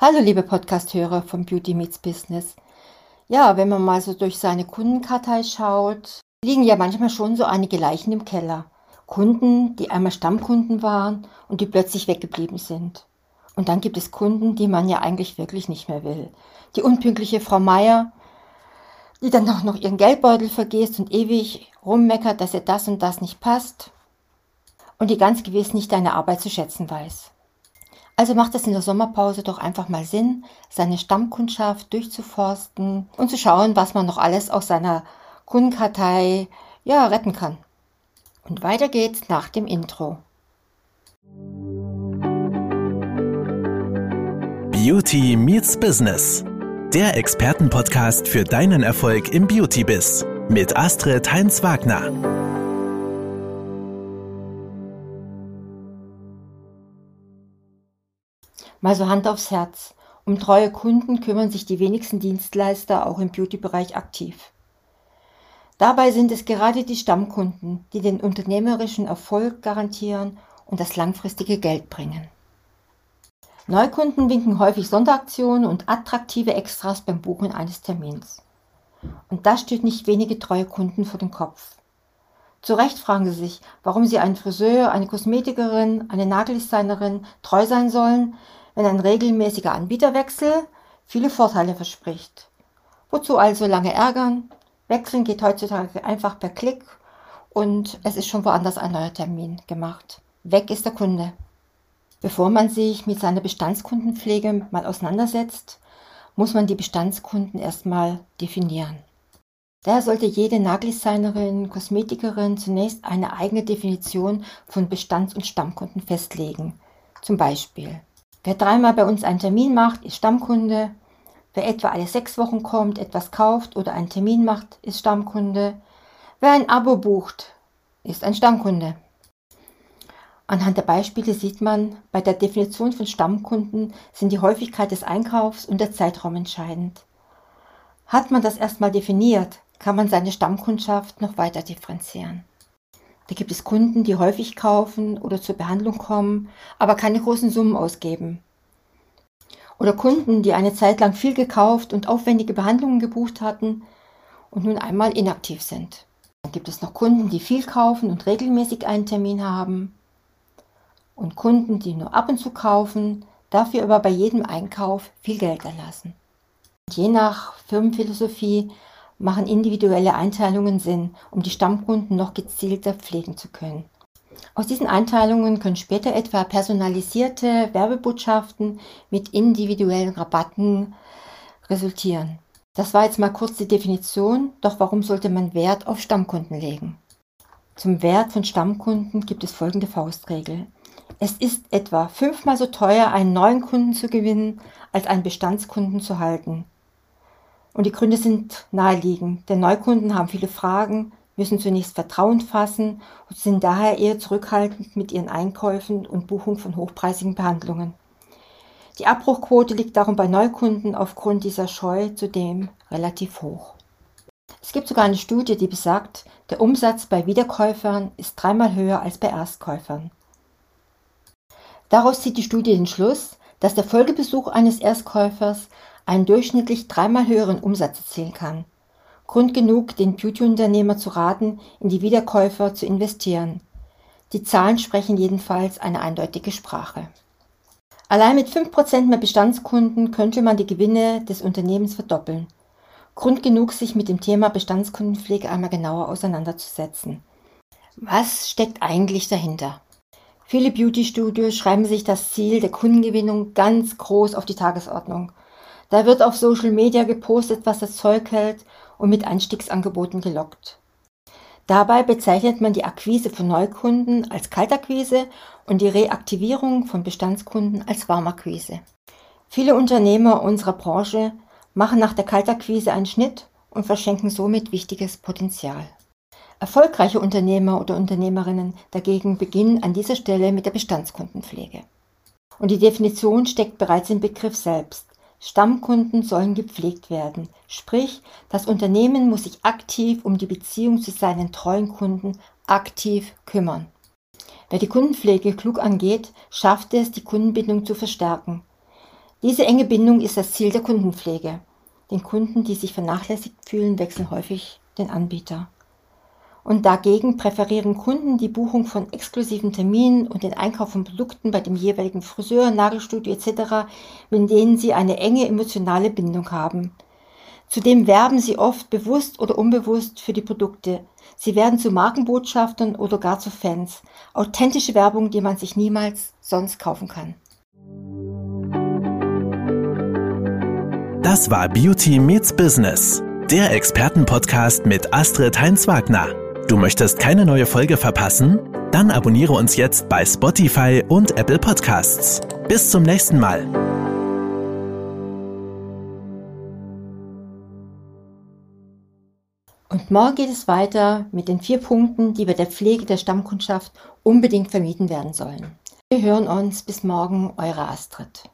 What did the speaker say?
Hallo liebe Podcast-Hörer vom Beauty Meets Business. Ja, wenn man mal so durch seine Kundenkartei schaut, liegen ja manchmal schon so einige Leichen im Keller. Kunden, die einmal Stammkunden waren und die plötzlich weggeblieben sind. Und dann gibt es Kunden, die man ja eigentlich wirklich nicht mehr will. Die unpünktliche Frau Meier, die dann auch noch ihren Geldbeutel vergisst und ewig rummeckert, dass ihr das und das nicht passt und die ganz gewiss nicht deine Arbeit zu schätzen weiß. Also macht es in der Sommerpause doch einfach mal Sinn, seine Stammkundschaft durchzuforsten und zu schauen, was man noch alles aus seiner Kundenkartei ja, retten kann. Und weiter geht's nach dem Intro. Beauty meets Business. Der Expertenpodcast für deinen Erfolg im Beauty-Biz mit Astrid Heinz-Wagner. Mal so Hand aufs Herz. Um treue Kunden kümmern sich die wenigsten Dienstleister auch im Beauty-Bereich aktiv. Dabei sind es gerade die Stammkunden, die den unternehmerischen Erfolg garantieren und das langfristige Geld bringen. Neukunden winken häufig Sonderaktionen und attraktive Extras beim Buchen eines Termins. Und das steht nicht wenige treue Kunden vor den Kopf. Zu Recht fragen sie sich, warum sie einen Friseur, eine Kosmetikerin, eine Nageldesignerin treu sein sollen, wenn ein regelmäßiger Anbieterwechsel viele Vorteile verspricht. Wozu also lange ärgern? Wechseln geht heutzutage einfach per Klick und es ist schon woanders ein neuer Termin gemacht. Weg ist der Kunde. Bevor man sich mit seiner Bestandskundenpflege mal auseinandersetzt, muss man die Bestandskunden erstmal definieren. Daher sollte jede Nageldesignerin, Kosmetikerin zunächst eine eigene Definition von Bestands- und Stammkunden festlegen. Zum Beispiel, Wer dreimal bei uns einen Termin macht, ist Stammkunde. Wer etwa alle sechs Wochen kommt, etwas kauft oder einen Termin macht, ist Stammkunde. Wer ein Abo bucht, ist ein Stammkunde. Anhand der Beispiele sieht man, bei der Definition von Stammkunden sind die Häufigkeit des Einkaufs und der Zeitraum entscheidend. Hat man das erstmal definiert, kann man seine Stammkundschaft noch weiter differenzieren. Da gibt es Kunden, die häufig kaufen oder zur Behandlung kommen, aber keine großen Summen ausgeben. Oder Kunden, die eine Zeit lang viel gekauft und aufwendige Behandlungen gebucht hatten und nun einmal inaktiv sind. Dann gibt es noch Kunden, die viel kaufen und regelmäßig einen Termin haben. Und Kunden, die nur ab und zu kaufen, dafür aber bei jedem Einkauf viel Geld erlassen. Und je nach Firmenphilosophie machen individuelle Einteilungen Sinn, um die Stammkunden noch gezielter pflegen zu können. Aus diesen Einteilungen können später etwa personalisierte Werbebotschaften mit individuellen Rabatten resultieren. Das war jetzt mal kurz die Definition, doch warum sollte man Wert auf Stammkunden legen? Zum Wert von Stammkunden gibt es folgende Faustregel. Es ist etwa fünfmal so teuer, einen neuen Kunden zu gewinnen, als einen Bestandskunden zu halten. Und die Gründe sind naheliegend, denn Neukunden haben viele Fragen, müssen zunächst Vertrauen fassen und sind daher eher zurückhaltend mit ihren Einkäufen und Buchung von hochpreisigen Behandlungen. Die Abbruchquote liegt darum bei Neukunden aufgrund dieser Scheu zudem relativ hoch. Es gibt sogar eine Studie, die besagt, der Umsatz bei Wiederkäufern ist dreimal höher als bei Erstkäufern. Daraus zieht die Studie den Schluss, dass der Folgebesuch eines Erstkäufers einen durchschnittlich dreimal höheren Umsatz erzielen kann. Grund genug, den Beauty-Unternehmer zu raten, in die Wiederkäufer zu investieren. Die Zahlen sprechen jedenfalls eine eindeutige Sprache. Allein mit 5% mehr Bestandskunden könnte man die Gewinne des Unternehmens verdoppeln. Grund genug, sich mit dem Thema Bestandskundenpflege einmal genauer auseinanderzusetzen. Was steckt eigentlich dahinter? Viele Beauty-Studios schreiben sich das Ziel der Kundengewinnung ganz groß auf die Tagesordnung – da wird auf Social Media gepostet, was das Zeug hält und mit Einstiegsangeboten gelockt. Dabei bezeichnet man die Akquise von Neukunden als Kaltakquise und die Reaktivierung von Bestandskunden als Warmakquise. Viele Unternehmer unserer Branche machen nach der Kaltakquise einen Schnitt und verschenken somit wichtiges Potenzial. Erfolgreiche Unternehmer oder Unternehmerinnen dagegen beginnen an dieser Stelle mit der Bestandskundenpflege. Und die Definition steckt bereits im Begriff selbst. Stammkunden sollen gepflegt werden, sprich das Unternehmen muss sich aktiv um die Beziehung zu seinen treuen Kunden aktiv kümmern. Wer die Kundenpflege klug angeht, schafft es, die Kundenbindung zu verstärken. Diese enge Bindung ist das Ziel der Kundenpflege. Den Kunden, die sich vernachlässigt fühlen, wechseln häufig den Anbieter. Und dagegen präferieren Kunden die Buchung von exklusiven Terminen und den Einkauf von Produkten bei dem jeweiligen Friseur, Nagelstudio etc., mit denen sie eine enge emotionale Bindung haben. Zudem werben sie oft bewusst oder unbewusst für die Produkte. Sie werden zu Markenbotschaftern oder gar zu Fans. Authentische Werbung, die man sich niemals sonst kaufen kann. Das war Beauty Meets Business, der Expertenpodcast mit Astrid Heinz-Wagner. Du möchtest keine neue Folge verpassen? Dann abonniere uns jetzt bei Spotify und Apple Podcasts. Bis zum nächsten Mal. Und morgen geht es weiter mit den vier Punkten, die bei der Pflege der Stammkundschaft unbedingt vermieden werden sollen. Wir hören uns. Bis morgen, eure Astrid.